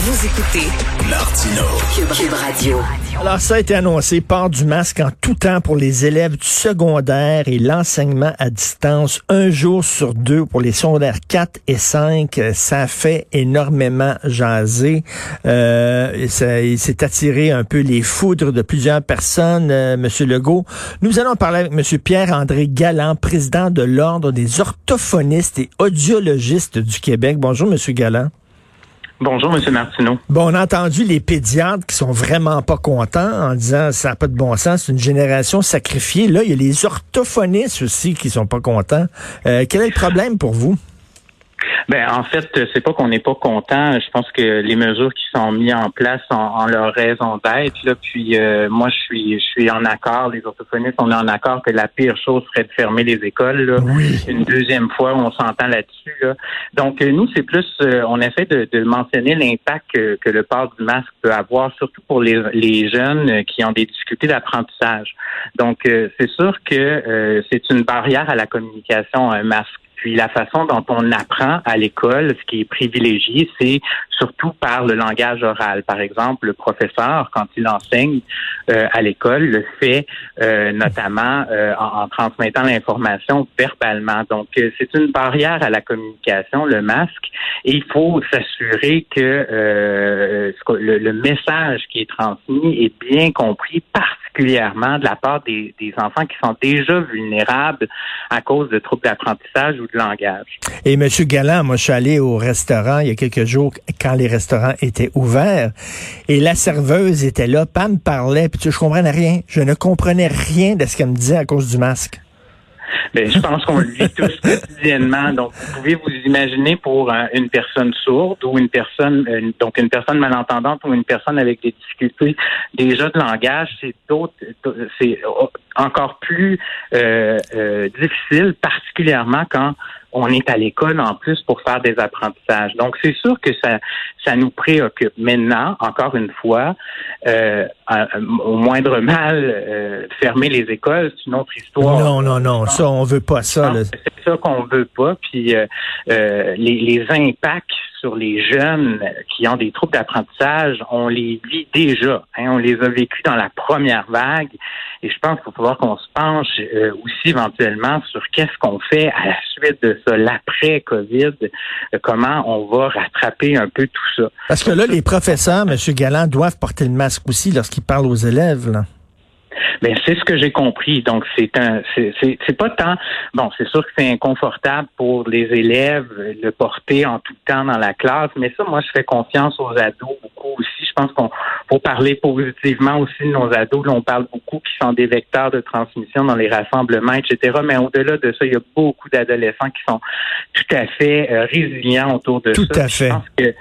Vous écoutez Martino. Alors, ça a été annoncé, port du masque en tout temps pour les élèves du secondaire et l'enseignement à distance un jour sur deux pour les secondaires 4 et 5. Ça fait énormément jaser. Euh, ça, s'est attiré un peu les foudres de plusieurs personnes, euh, Monsieur Legault. Nous allons parler avec Monsieur Pierre-André Galland, président de l'Ordre des orthophonistes et audiologistes du Québec. Bonjour, Monsieur Galland. Bonjour, M. Martineau. Bon, on a entendu les pédiatres qui sont vraiment pas contents en disant ça n'a pas de bon sens, c'est une génération sacrifiée. Là, il y a les orthophonistes aussi qui sont pas contents. Euh, quel est le problème pour vous? Ben en fait, c'est pas qu'on n'est pas content. Je pense que les mesures qui sont mises en place ont, leur raison d'être. Là, puis euh, moi, je suis, je suis en accord. Les orthophonistes, on est en accord que la pire chose serait de fermer les écoles. Là. Une deuxième fois, on s'entend là-dessus. Là. Donc euh, nous, c'est plus, euh, on essaie de, de mentionner l'impact que, que, le port du masque peut avoir, surtout pour les, les jeunes qui ont des difficultés d'apprentissage. Donc c'est sûr que c'est une barrière à la communication un masque. Puis la façon dont on apprend à l'école, ce qui est privilégié, c'est surtout par le langage oral. Par exemple, le professeur, quand il enseigne euh, à l'école, le fait euh, notamment euh, en, transmettant l'information verbalement. Donc, c'est une barrière à la communication, le masque, et il faut s'assurer que le, le, message qui est transmis est bien compris, particulièrement de la part des, des enfants qui sont déjà vulnérables à cause de troubles d'apprentissage ou de langage. Et M. Galland, moi, je suis allé au restaurant il y a quelques jours les restaurants étaient ouverts et la serveuse était là, Pam parlait, puis tu, je comprenais rien. Je ne comprenais rien de ce qu'elle me disait à cause du masque. Ben, je pense qu'on le vit tous quotidiennement. Donc, vous pouvez vous imaginer pour une personne sourde ou une personne, donc une personne malentendante ou une personne avec des difficultés déjà de langage, c'est d'autres, c'est encore plus euh, euh, difficile, particulièrement quand on est à l'école en plus pour faire des apprentissages. Donc, c'est sûr que ça, ça nous préoccupe. Maintenant, encore une fois, euh, au moindre mal, euh, fermer les écoles, c'est une autre histoire. Non, non, non, ça, on veut pas ça. C'est ça qu'on veut pas. Puis, euh, euh, les, les impacts sur les jeunes qui ont des troubles d'apprentissage, on les vit déjà. Hein, on les a vécus dans la première vague. Et je pense qu'il va falloir qu'on se penche euh, aussi éventuellement sur qu'est-ce qu'on fait à la suite de ça, l'après-COVID, euh, comment on va rattraper un peu tout ça. Parce que là, les professeurs, M. Galland, doivent porter le masque aussi lorsqu'ils parlent aux élèves. Ben, c'est ce que j'ai compris. Donc, c'est un, c'est pas tant, bon, c'est sûr que c'est inconfortable pour les élèves de porter en tout temps dans la classe, mais ça, moi, je fais confiance aux ados beaucoup aussi. Je pense qu'on faut parler positivement aussi de nos ados. Là, on parle beaucoup qui sont des vecteurs de transmission dans les rassemblements, etc. Mais au-delà de ça, il y a beaucoup d'adolescents qui sont tout à fait euh, résilients autour de ça. Tout à fait. Je pense que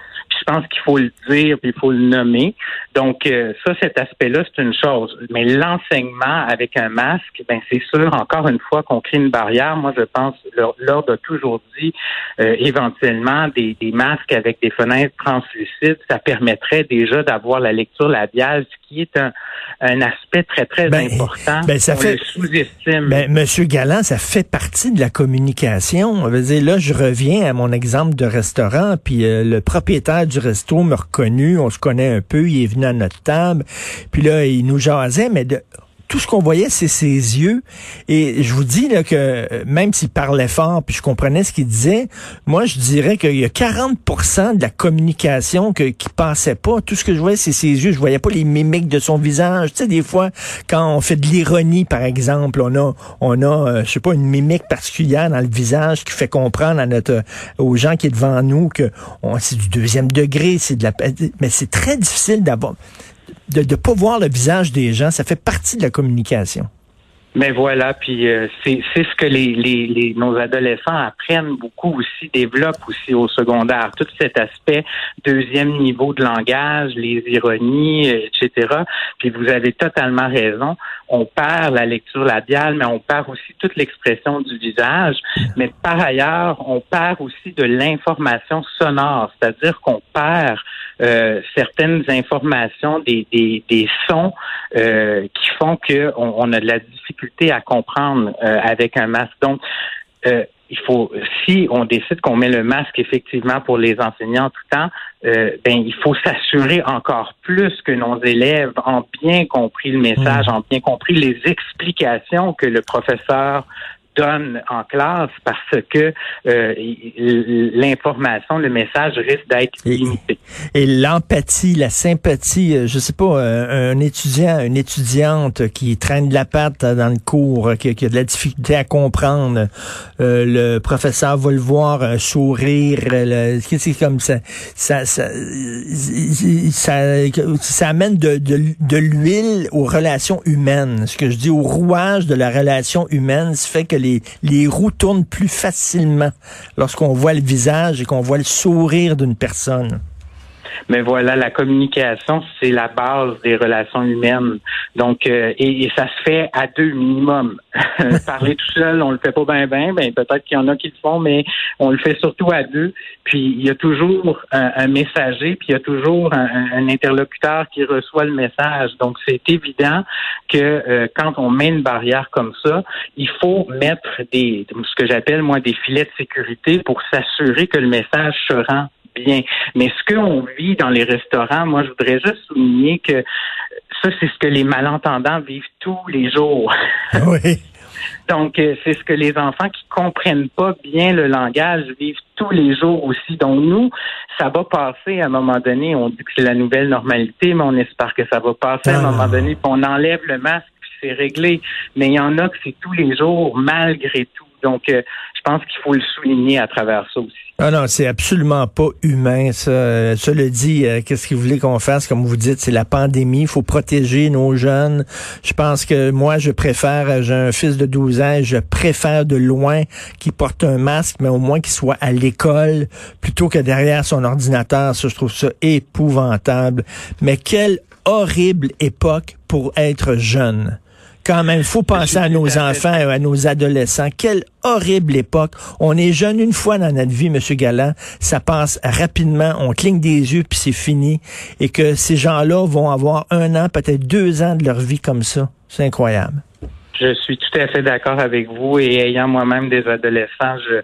pense qu'il faut le dire puis il faut le nommer. Donc euh, ça, cet aspect-là, c'est une chose. Mais l'enseignement avec un masque, ben c'est sûr, encore une fois, qu'on crée une barrière. Moi, je pense, l'ordre a toujours dit, euh, éventuellement, des, des, masques avec des fenêtres translucides, ça permettrait déjà d'avoir la lecture labiale, ce qui est un, un aspect très, très ben, important. Ben, ça On fait, sous-estime. Ben, Monsieur Galland, ça fait partie de la communication. On veut dire, là, je reviens à mon exemple de restaurant, puis euh, le propriétaire du resto m'a reconnu, on se connaît un peu, il est venu à notre table, puis là, il nous jasait, mais de, tout ce qu'on voyait, c'est ses yeux. Et je vous dis là, que même s'il parlait fort, puis je comprenais ce qu'il disait, moi, je dirais qu'il y a 40% de la communication que, qui passait pas. Tout ce que je voyais, c'est ses yeux. Je voyais pas les mimiques de son visage. Tu sais, des fois, quand on fait de l'ironie, par exemple, on a, on a, euh, je sais pas, une mimique particulière dans le visage qui fait comprendre à notre, aux gens qui est devant nous que c'est du deuxième degré, c'est de la, mais c'est très difficile d'avoir de ne pas voir le visage des gens, ça fait partie de la communication. Mais voilà, puis euh, c'est ce que les, les, les, nos adolescents apprennent beaucoup aussi, développent aussi au secondaire, tout cet aspect deuxième niveau de langage, les ironies, euh, etc. Puis vous avez totalement raison. On perd la lecture labiale, mais on perd aussi toute l'expression du visage. Mais par ailleurs, on perd aussi de l'information sonore, c'est-à-dire qu'on perd euh, certaines informations, des, des, des sons euh, qui font qu'on on a de la difficulté à comprendre euh, avec un masque. Donc, il faut, si on décide qu'on met le masque effectivement pour les enseignants tout le temps, ben il faut s'assurer encore plus que nos élèves ont bien compris le message, mmh. ont bien compris les explications que le professeur donne en classe parce que euh, l'information, le message risque d'être limité. Et l'empathie, la sympathie, euh, je sais pas, euh, un étudiant, une étudiante qui traîne de la patte dans le cours, qui, a de la difficulté à comprendre, le professeur va le voir, sourire, c'est comme ça, ça, ça, ça, amène de, de, de l'huile aux relations humaines. Ce que je dis au rouage de la relation humaine, ça fait que les les, roues tournent plus facilement lorsqu'on voit le visage et qu'on voit le sourire d'une personne. Mais voilà, la communication, c'est la base des relations humaines. Donc, euh, et, ça se fait à deux minimum. Parler tout seul, on le fait pas bien, bien. Ben, peut-être qu'il y en a qui le font, mais on le fait surtout à deux. Puis, il y a toujours un, messager, puis il y a toujours un, interlocuteur qui reçoit le message. Donc, c'est évident que euh, quand on met une barrière comme ça, il faut mettre des, ce que j'appelle moi des filets de sécurité pour s'assurer que le message se rend bien. Mais ce qu'on vit dans les restaurants, moi, je voudrais juste souligner que ça, c'est ce que les malentendants vivent tous les jours. Oui. Donc, euh, c'est ce que les enfants qui comprennent pas bien le langage vivent tous les jours aussi. Donc, nous, ça va passer à un moment donné. On dit que c'est la nouvelle normalité, mais on espère que ça va passer à un moment ah. donné. Puis on enlève le masque, puis c'est réglé. Mais il y en a que c'est tous les jours, malgré tout. Donc, euh, je pense qu'il faut le souligner à travers ça aussi. Ah non, c'est absolument pas humain, ça. Cela dit, euh, qu'est-ce que vous voulez qu'on fasse? Comme vous dites, c'est la pandémie. Il faut protéger nos jeunes. Je pense que moi, je préfère, j'ai un fils de 12 ans, je préfère de loin qu'il porte un masque, mais au moins qu'il soit à l'école plutôt que derrière son ordinateur. Ça, je trouve ça épouvantable. Mais quelle horrible époque pour être jeune quand même, faut penser à nos enfants et à nos adolescents. Quelle horrible époque. On est jeune une fois dans notre vie, Monsieur Galland. Ça passe rapidement. On cligne des yeux puis c'est fini. Et que ces gens-là vont avoir un an, peut-être deux ans de leur vie comme ça. C'est incroyable. Je suis tout à fait d'accord avec vous et ayant moi-même des adolescents, je,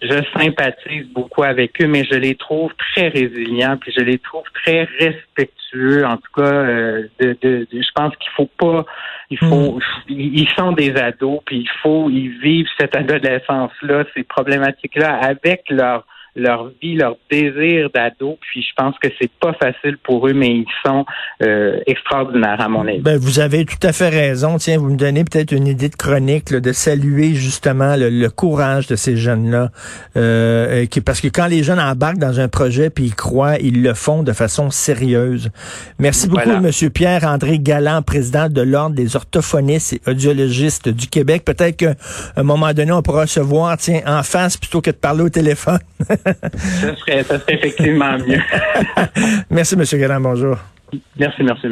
je sympathise beaucoup avec eux, mais je les trouve très résilients, puis je les trouve très respectueux. En tout cas, euh, de, de, je pense qu'il faut pas, il faut, mm. ils sont des ados, puis il faut, ils vivent cette adolescence-là, ces problématiques-là avec leur leur vie, leur désir d'ado. Puis je pense que c'est pas facile pour eux, mais ils sont euh, extraordinaires à mon avis. Ben, vous avez tout à fait raison. Tiens, vous me donnez peut-être une idée de chronique de saluer justement le, courage de ces jeunes-là. Euh, qui, parce que quand les jeunes embarquent dans un projet puis ils croient, ils le font de façon sérieuse. Merci beaucoup, Monsieur Pierre-André Galland, président de l'Ordre des orthophonistes et audiologistes du Québec. Peut-être qu'à un moment donné, on pourra se voir, tiens, en face plutôt que de parler au téléphone. ça, serait, ça serait effectivement mieux. merci, M. Galland. Bonjour. Merci, merci, merci.